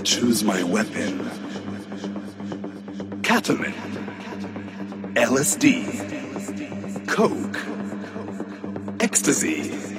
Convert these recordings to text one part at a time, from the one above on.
choose my weapon. Ketamine, LSD, Coke, Ecstasy,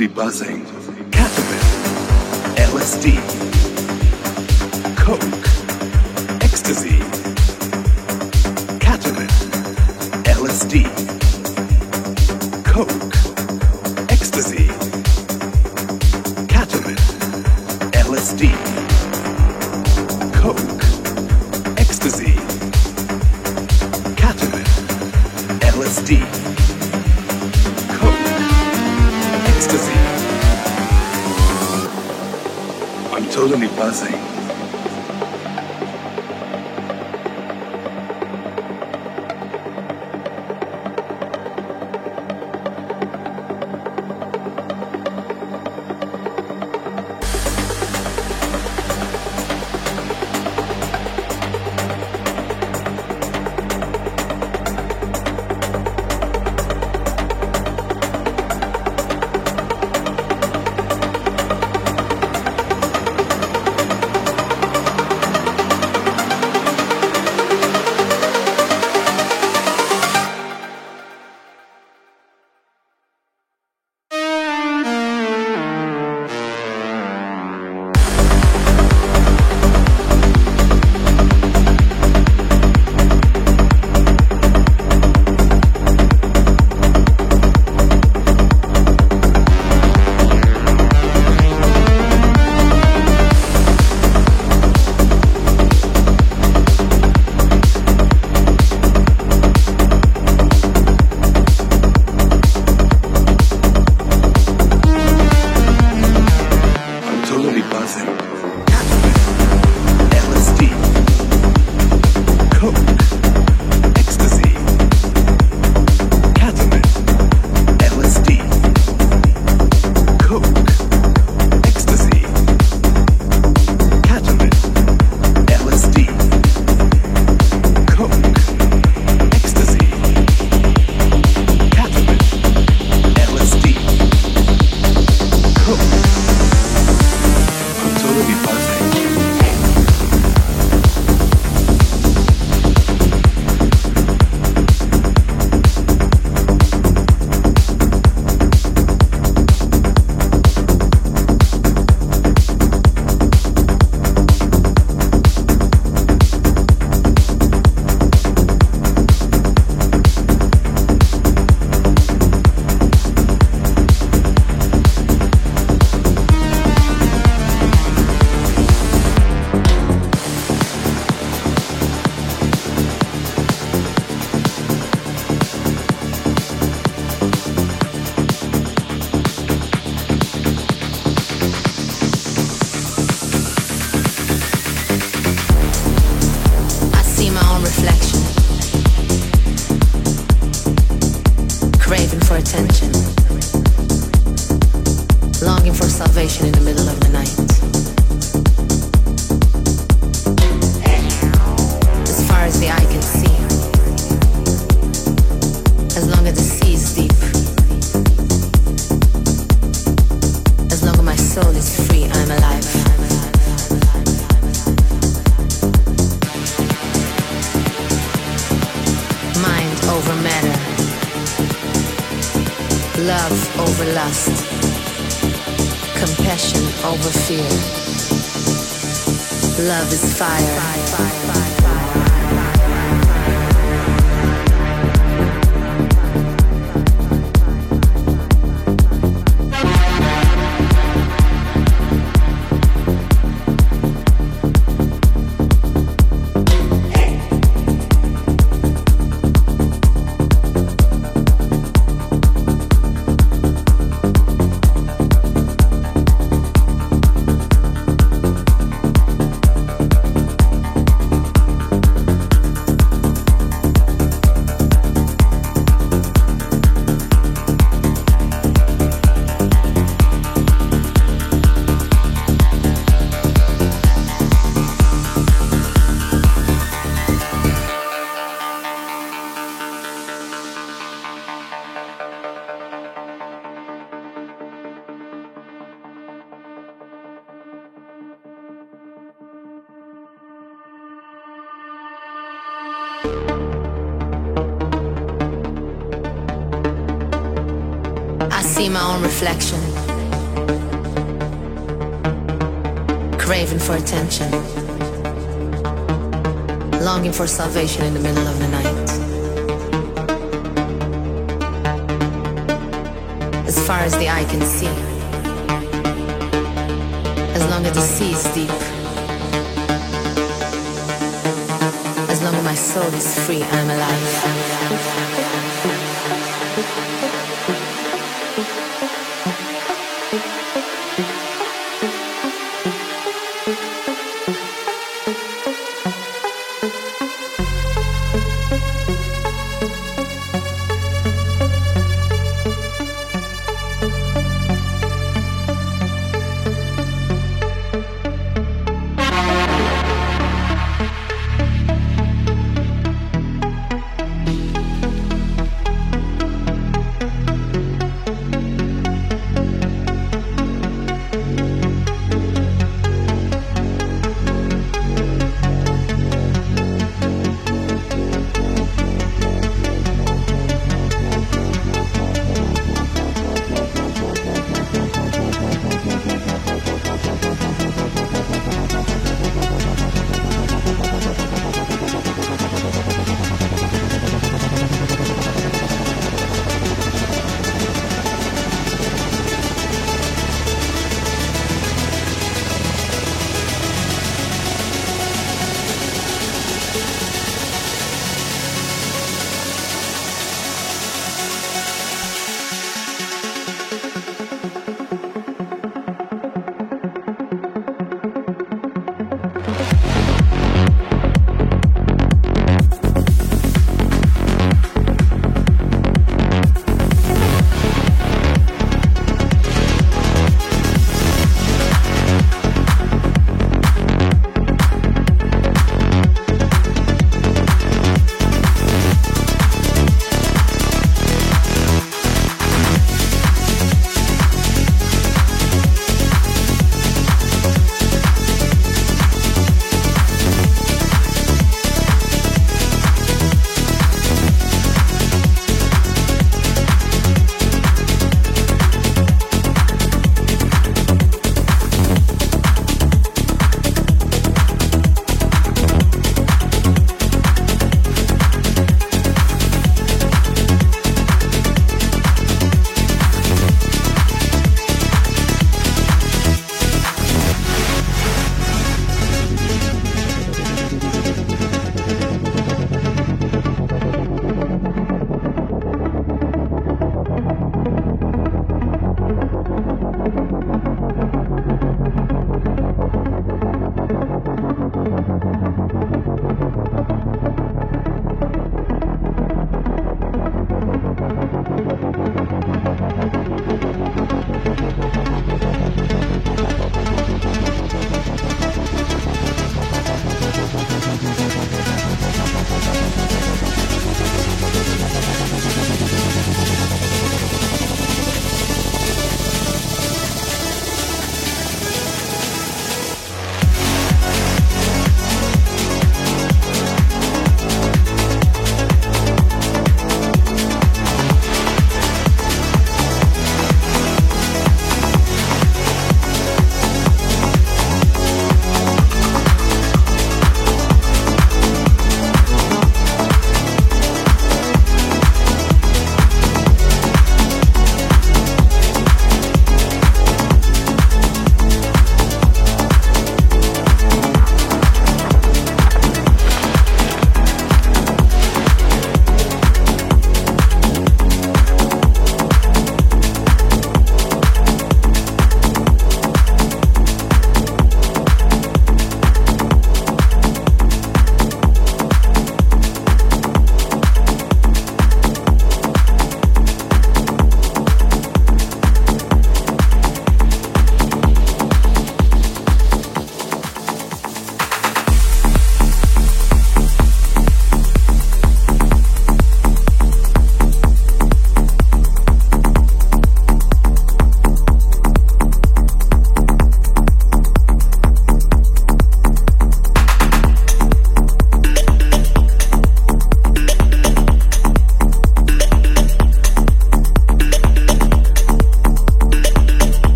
Daily Buzzing, LSD, Coke. Reflection, craving for attention, longing for salvation in the middle of the night. As far as the eye can see, as long as the sea is deep, as long as my soul is free, I'm alive.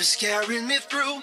Is carrying me through.